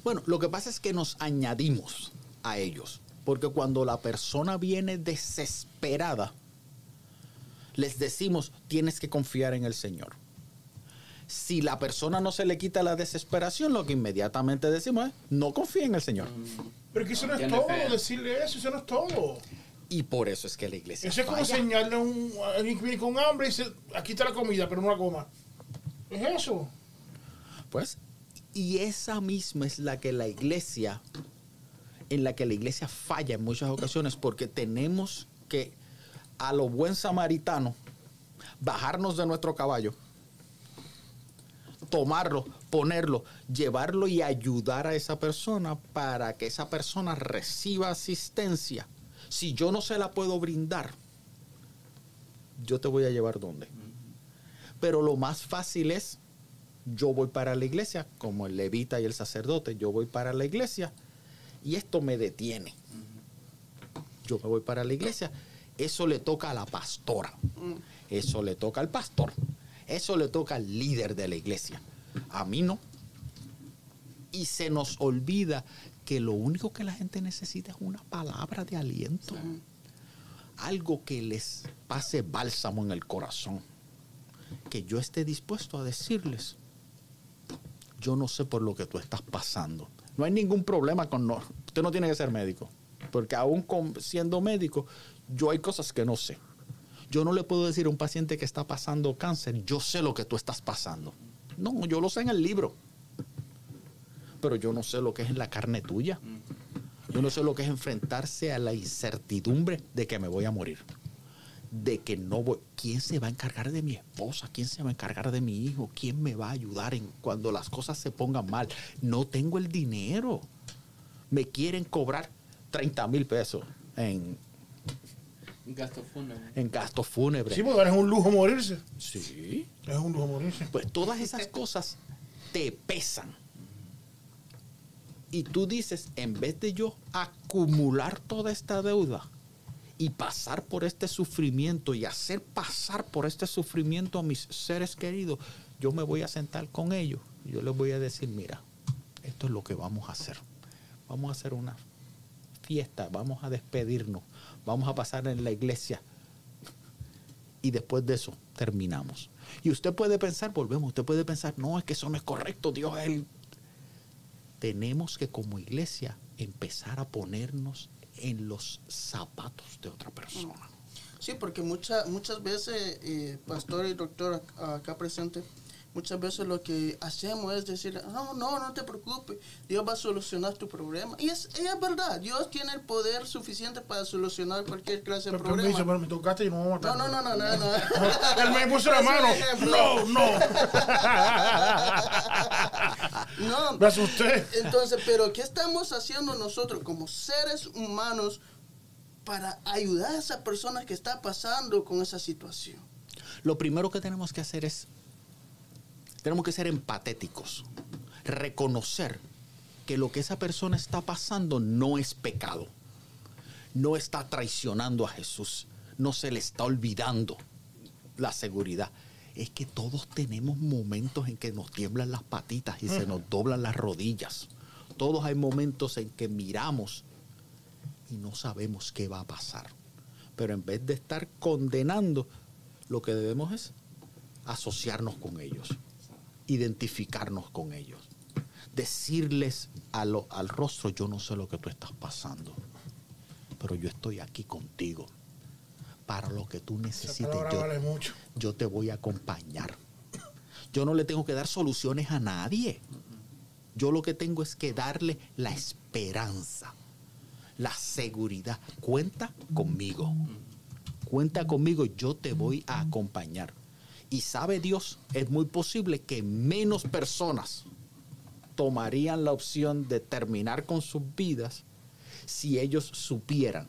Speaker 4: Bueno, lo que pasa es que nos añadimos a ellos, porque cuando la persona viene desesperada, les decimos, tienes que confiar en el Señor. Si la persona no se le quita la desesperación, lo que inmediatamente decimos es, no confía en el Señor.
Speaker 2: Pero que eso no es todo, decirle eso, eso no es todo.
Speaker 4: Y por eso es que la iglesia.
Speaker 2: Eso es como señalarle a, un, alguien que viene con hambre y dice, aquí está la comida, pero no la coma. Es eso.
Speaker 4: Pues, y esa misma es la que la iglesia, en la que la iglesia falla en muchas ocasiones, porque tenemos que a lo buen samaritano, bajarnos de nuestro caballo, tomarlo, ponerlo, llevarlo y ayudar a esa persona para que esa persona reciba asistencia. Si yo no se la puedo brindar, yo te voy a llevar donde. Pero lo más fácil es, yo voy para la iglesia, como el levita y el sacerdote, yo voy para la iglesia y esto me detiene. Yo me voy para la iglesia eso le toca a la pastora. Eso le toca al pastor. Eso le toca al líder de la iglesia. A mí no. Y se nos olvida que lo único que la gente necesita es una palabra de aliento. Algo que les pase bálsamo en el corazón. Que yo esté dispuesto a decirles, yo no sé por lo que tú estás pasando. No hay ningún problema con no. Usted no tiene que ser médico. Porque aún siendo médico, yo hay cosas que no sé. Yo no le puedo decir a un paciente que está pasando cáncer, yo sé lo que tú estás pasando. No, yo lo sé en el libro. Pero yo no sé lo que es en la carne tuya. Yo no sé lo que es enfrentarse a la incertidumbre de que me voy a morir. de que no voy. ¿Quién se va a encargar de mi esposa? ¿Quién se va a encargar de mi hijo? ¿Quién me va a ayudar en cuando las cosas se pongan mal? No tengo el dinero. Me quieren cobrar 30 mil pesos en,
Speaker 1: gasto fúnebre.
Speaker 4: en gastos fúnebres.
Speaker 2: Sí, porque es un lujo morirse.
Speaker 4: Sí.
Speaker 2: Es un lujo morirse.
Speaker 4: Pues todas esas cosas te pesan. Y tú dices, en vez de yo acumular toda esta deuda y pasar por este sufrimiento y hacer pasar por este sufrimiento a mis seres queridos, yo me voy a sentar con ellos yo les voy a decir, mira, esto es lo que vamos a hacer. Vamos a hacer una fiesta, vamos a despedirnos, vamos a pasar en la iglesia y después de eso terminamos. Y usted puede pensar, volvemos, usted puede pensar, no, es que eso no es correcto, Dios es el... Tenemos que como iglesia empezar a ponernos en los zapatos de otra persona.
Speaker 3: Sí, porque mucha, muchas veces, eh, pastor y doctor ac- acá presente, muchas veces lo que hacemos es decir, no, no, no te preocupes, Dios va a solucionar tu problema. Y es, es verdad, Dios tiene el poder suficiente para solucionar cualquier clase de
Speaker 2: Pero permiso,
Speaker 3: problema.
Speaker 2: pero me tocaste y no me
Speaker 3: No, no, no, no, no. no.
Speaker 2: Él me puso la mano. No, no.
Speaker 3: No,
Speaker 2: Me asusté.
Speaker 3: Entonces, pero ¿qué estamos haciendo nosotros como seres humanos para ayudar a esa persona que está pasando con esa situación?
Speaker 4: Lo primero que tenemos que hacer es, tenemos que ser empatéticos, reconocer que lo que esa persona está pasando no es pecado, no está traicionando a Jesús, no se le está olvidando la seguridad. Es que todos tenemos momentos en que nos tiemblan las patitas y se nos doblan las rodillas. Todos hay momentos en que miramos y no sabemos qué va a pasar. Pero en vez de estar condenando, lo que debemos es asociarnos con ellos, identificarnos con ellos, decirles a lo- al rostro, yo no sé lo que tú estás pasando, pero yo estoy aquí contigo. Para lo que tú necesites,
Speaker 2: palabra
Speaker 4: yo,
Speaker 2: vale mucho.
Speaker 4: yo te voy a acompañar. Yo no le tengo que dar soluciones a nadie. Yo lo que tengo es que darle la esperanza, la seguridad. Cuenta conmigo. Cuenta conmigo, yo te voy a acompañar. Y sabe Dios, es muy posible que menos personas tomarían la opción de terminar con sus vidas si ellos supieran,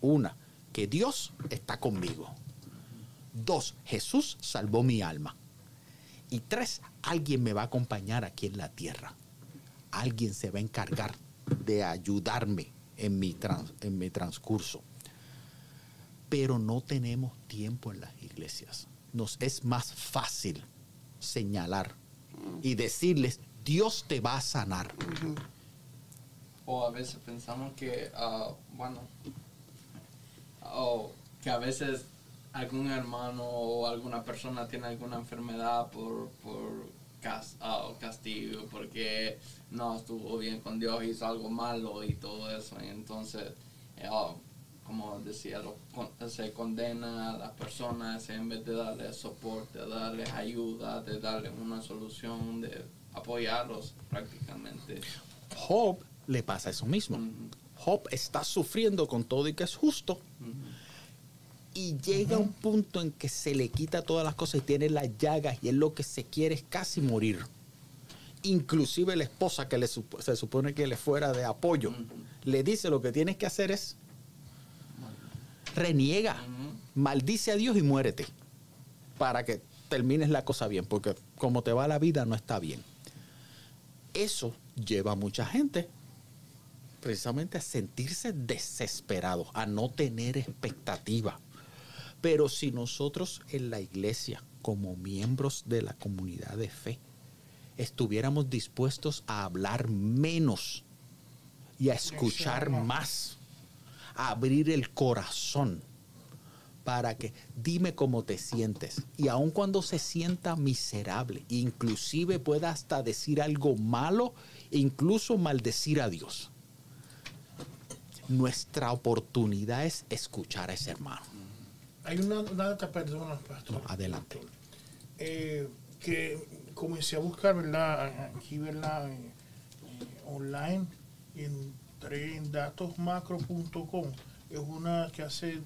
Speaker 4: una, que Dios está conmigo. Dos, Jesús salvó mi alma. Y tres, alguien me va a acompañar aquí en la tierra. Alguien se va a encargar de ayudarme en mi, en mi transcurso. Pero no tenemos tiempo en las iglesias. Nos es más fácil señalar y decirles, Dios te va a sanar.
Speaker 1: O a veces pensamos que, ah, bueno, o que a veces algún hermano o alguna persona tiene alguna enfermedad por, por ah, castigo, porque no estuvo bien con Dios, hizo algo malo y todo eso. Y entonces, ah, como decía, lo con- se condena a las personas en vez de darles soporte, darles ayuda, de darles una solución, de apoyarlos prácticamente.
Speaker 4: Job le pasa eso mismo.
Speaker 1: Ujú.
Speaker 4: Job está sufriendo con todo y que es justo. Y llega un punto en que se le quita todas las cosas y tiene las llagas y él lo que se quiere es casi morir. Inclusive la esposa que le se supone que le fuera de apoyo, le dice lo que tienes que hacer es reniega, maldice a Dios y muérete para que termines la cosa bien, porque como te va la vida no está bien. Eso lleva a mucha gente precisamente a sentirse desesperados, a no tener expectativa. Pero si nosotros en la iglesia, como miembros de la comunidad de fe, estuviéramos dispuestos a hablar menos y a escuchar más, abrir el corazón para que dime cómo te sientes. Y aun cuando se sienta miserable, inclusive pueda hasta decir algo malo, e incluso maldecir a Dios. Nuestra oportunidad es escuchar a ese hermano.
Speaker 2: Hay una, una perdona, pastor.
Speaker 4: No, adelante.
Speaker 2: Eh, que comencé a buscar, ¿verdad? Aquí, ¿verdad? Eh, eh, online entré en datosmacro.com. Es una que hace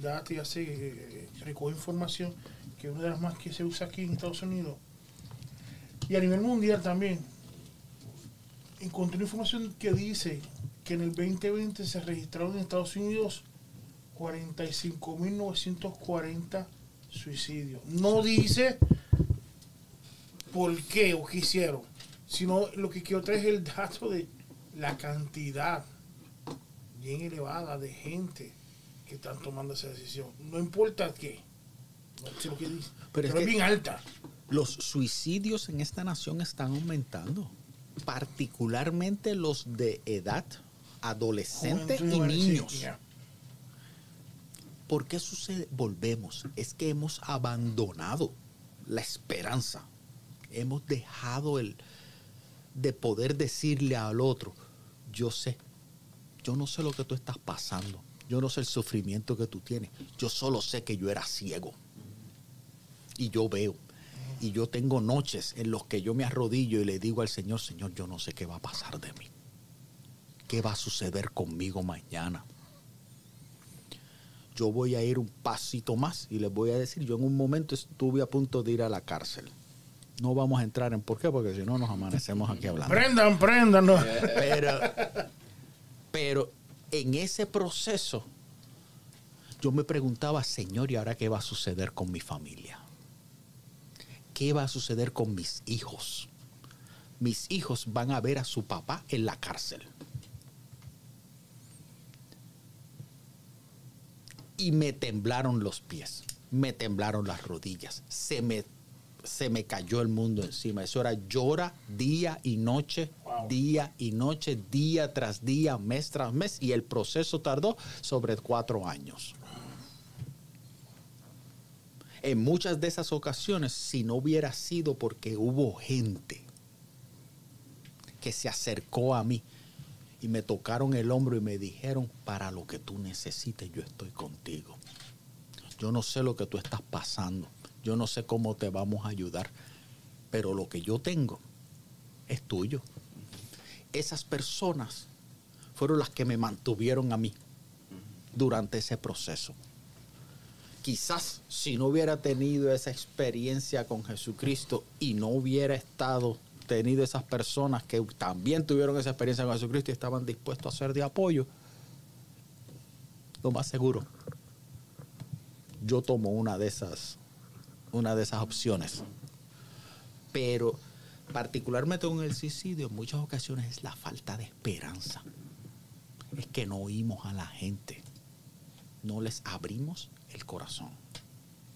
Speaker 2: data y hace, eh, recoge información, que es una de las más que se usa aquí en Estados Unidos. Y a nivel mundial también. Encontré información que dice que en el 2020 se registraron en Estados Unidos 45.940 suicidios. No dice por qué o qué hicieron, sino lo que quiero traer es el dato de la cantidad bien elevada de gente que están tomando esa decisión. No importa qué, no sé lo que dice, pero,
Speaker 4: es
Speaker 2: bien alta.
Speaker 4: Los suicidios en esta nación están aumentando, particularmente los de edad adolescente
Speaker 2: Juventud
Speaker 4: y niños. ¿Por qué sucede? Volvemos. Es que hemos abandonado la esperanza. Hemos dejado el de poder decirle al otro, yo sé, yo no sé lo que tú estás pasando, yo no sé el sufrimiento que tú tienes, yo solo sé que yo era ciego. Y yo veo. Y yo tengo noches en los que yo me arrodillo y le digo al Señor, Señor, yo no sé qué va a pasar de mí. ¿Qué va a suceder conmigo mañana? yo voy a ir un pasito más y les voy a decir, yo en un momento estuve a punto de ir a la cárcel. No vamos a entrar en por qué, porque si no nos amanecemos aquí hablando.
Speaker 2: Prendan, prendan. no.
Speaker 4: Pero, pero en ese proceso yo me preguntaba, Señor, ¿y ahora qué va a suceder con mi familia? ¿Qué va a suceder con mis hijos? Mis hijos van a ver a su papá en la cárcel. y me temblaron los pies, me temblaron las rodillas, se me, se me cayó el mundo encima. Eso era llora día y noche,
Speaker 2: Wow.
Speaker 4: día y noche, día tras día, mes tras mes, y el proceso tardó sobre cuatro años. En muchas de esas ocasiones, si no hubiera sido porque hubo gente que se acercó a mí y me tocaron el hombro y me dijeron, para lo que tú necesites, yo estoy contigo. Yo no sé lo que tú estás pasando, yo no sé cómo te vamos a ayudar, pero lo que yo tengo es tuyo. Esas personas fueron las que me mantuvieron a mí durante ese proceso. Quizás si no hubiera tenido esa experiencia con Jesucristo y no hubiera estado tenido esas personas que también tuvieron esa experiencia con Jesucristo y estaban dispuestos a ser de apoyo, lo más seguro, yo tomo una de esas, una de esas opciones. Pero particularmente con el suicidio, en muchas ocasiones es la falta de esperanza. Es que no oímos a la gente. No les abrimos el corazón.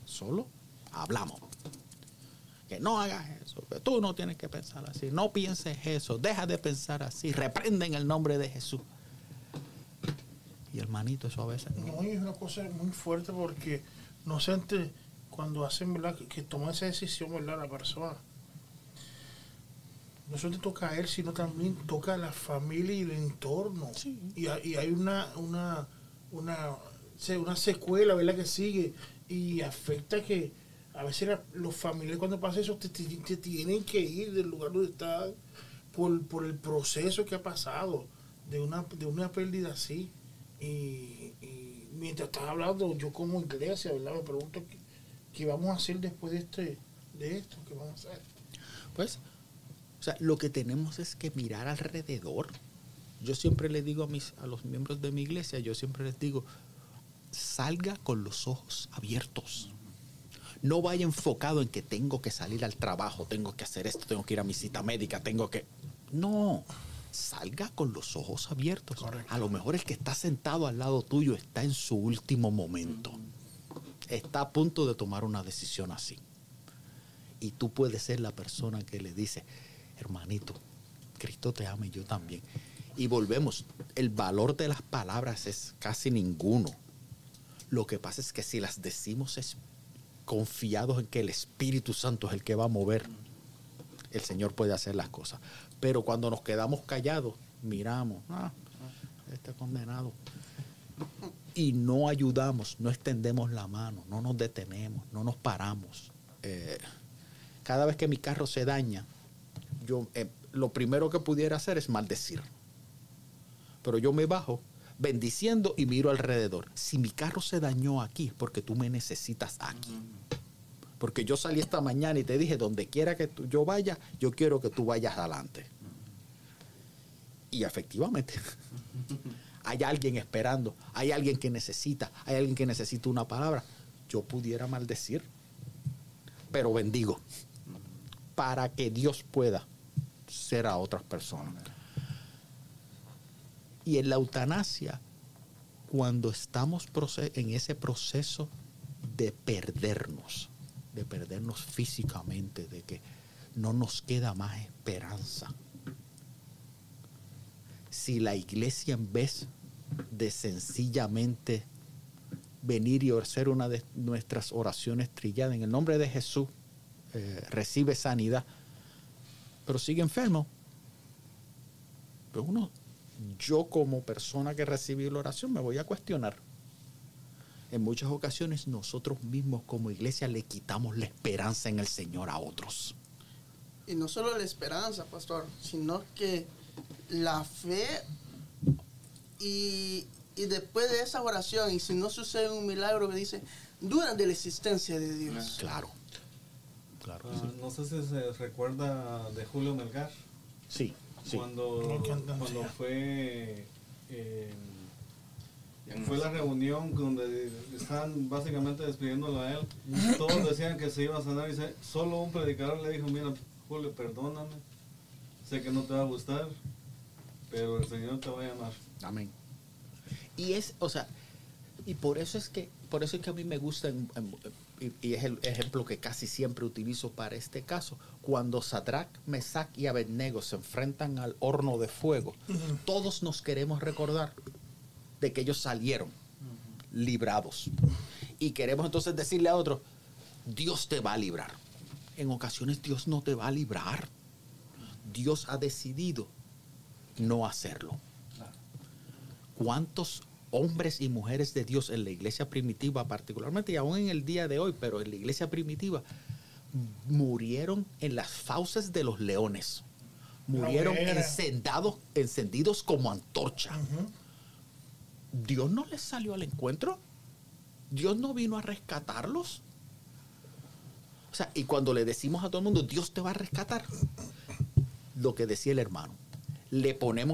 Speaker 4: Solo hablamos. Que no hagas eso, que tú no tienes que pensar así. No pienses eso, deja de pensar así. Reprende en el nombre de Jesús. Y hermanito, eso a veces no.
Speaker 2: No, y es una cosa muy fuerte porque no antes, cuando hacen, ¿verdad? Que, que toman esa decisión, ¿verdad? La persona. No solo te toca a él, sino también toca a la familia y el entorno.
Speaker 4: Sí.
Speaker 2: Y, hay- y hay una, una, una, una secuela, ¿verdad? Que sigue y afecta que a veces la- los familiares cuando pasa eso te, te- te tienen que ir del lugar donde están por, por el proceso que ha pasado de una, de una pérdida así. Y, y mientras estás hablando, yo como iglesia, ¿verdad? Me pregunto qué, qué vamos a hacer después de este de esto, qué vamos a hacer.
Speaker 4: Pues, o sea, lo que tenemos es que mirar alrededor. Yo siempre le digo a, mis, a los miembros de mi iglesia, yo siempre les digo, salga con los ojos abiertos. No vaya enfocado en que tengo que salir al trabajo, tengo que hacer esto, tengo que ir a mi cita médica, tengo que... No, salga con los ojos abiertos.
Speaker 2: Correcto.
Speaker 4: A lo mejor el que está sentado al lado tuyo está en su último momento. Está a punto de tomar una decisión así. Y tú puedes ser la persona que le dice, hermanito, Cristo te ama y yo también. Y volvemos, el valor de las palabras es casi ninguno. Lo que pasa es que si las decimos es confiados en que el Espíritu Santo es el que va a mover, el Señor puede hacer las cosas. Pero cuando nos quedamos callados, miramos, ah, este condenado. Y no ayudamos, no extendemos la mano, no nos detenemos, no nos paramos. Eh, cada vez que mi carro se daña, yo eh, lo primero que pudiera hacer es maldecir. Pero yo me bajo bendiciendo y miro alrededor. Si mi carro se dañó aquí, porque tú me necesitas aquí. Porque yo salí esta mañana y te dije, donde quiera que tú- yo vaya, yo quiero que tú vayas adelante. Y efectivamente, hay alguien esperando, hay alguien que necesita, hay alguien que necesita una palabra. Yo pudiera maldecir, pero bendigo para que Dios pueda ser a otras personas. Y en la eutanasia, cuando estamos en ese proceso de perdernos, de perdernos físicamente, de que no nos queda más esperanza. Si la iglesia en vez de sencillamente venir y hacer una de nuestras oraciones trilladas en el nombre de Jesús, eh, recibe sanidad, pero sigue enfermo, pues uno, yo como persona que recibí la oración me voy a cuestionar. En muchas ocasiones nosotros mismos como iglesia le quitamos la esperanza en el Señor a otros.
Speaker 3: Y no solo la esperanza, pastor, sino que la fe y, y después de esa oración, y si no sucede un milagro, que dice, dudan de la existencia de Dios.
Speaker 4: Claro. Claro.
Speaker 5: Ah, no sé si se recuerda de Julio Melgar.
Speaker 4: Sí, sí.
Speaker 5: Cuando, cuando fue eh, fue la reunión donde estaban básicamente despidiéndolo a él todos decían que se iba a sanar y se- solo un predicador le dijo mira Julio perdóname sé que no te va a gustar pero el Señor te va a llamar
Speaker 4: Amén. Y es, o sea, y por eso es que, por eso es que a mí me gusta, en- en- y, y es el ejemplo que casi siempre utilizo para este caso, cuando Sadrach, Mesach y Abednego se enfrentan al horno de fuego, todos nos queremos recordar de que ellos salieron librados. Y queremos entonces decirle a otros, Dios te va a librar. En ocasiones Dios no te va a librar. Dios ha decidido no hacerlo. ¿Cuántos hombres y mujeres de Dios en la iglesia primitiva, particularmente y aún en el día de hoy, pero en la iglesia primitiva, murieron en las fauces de los leones? Murieron encendados, encendidos como antorcha. Dios no les salió al encuentro. Dios no vino a rescatarlos. O sea, y cuando le decimos a todo el mundo, Dios te va a rescatar, lo que decía el hermano, le ponemos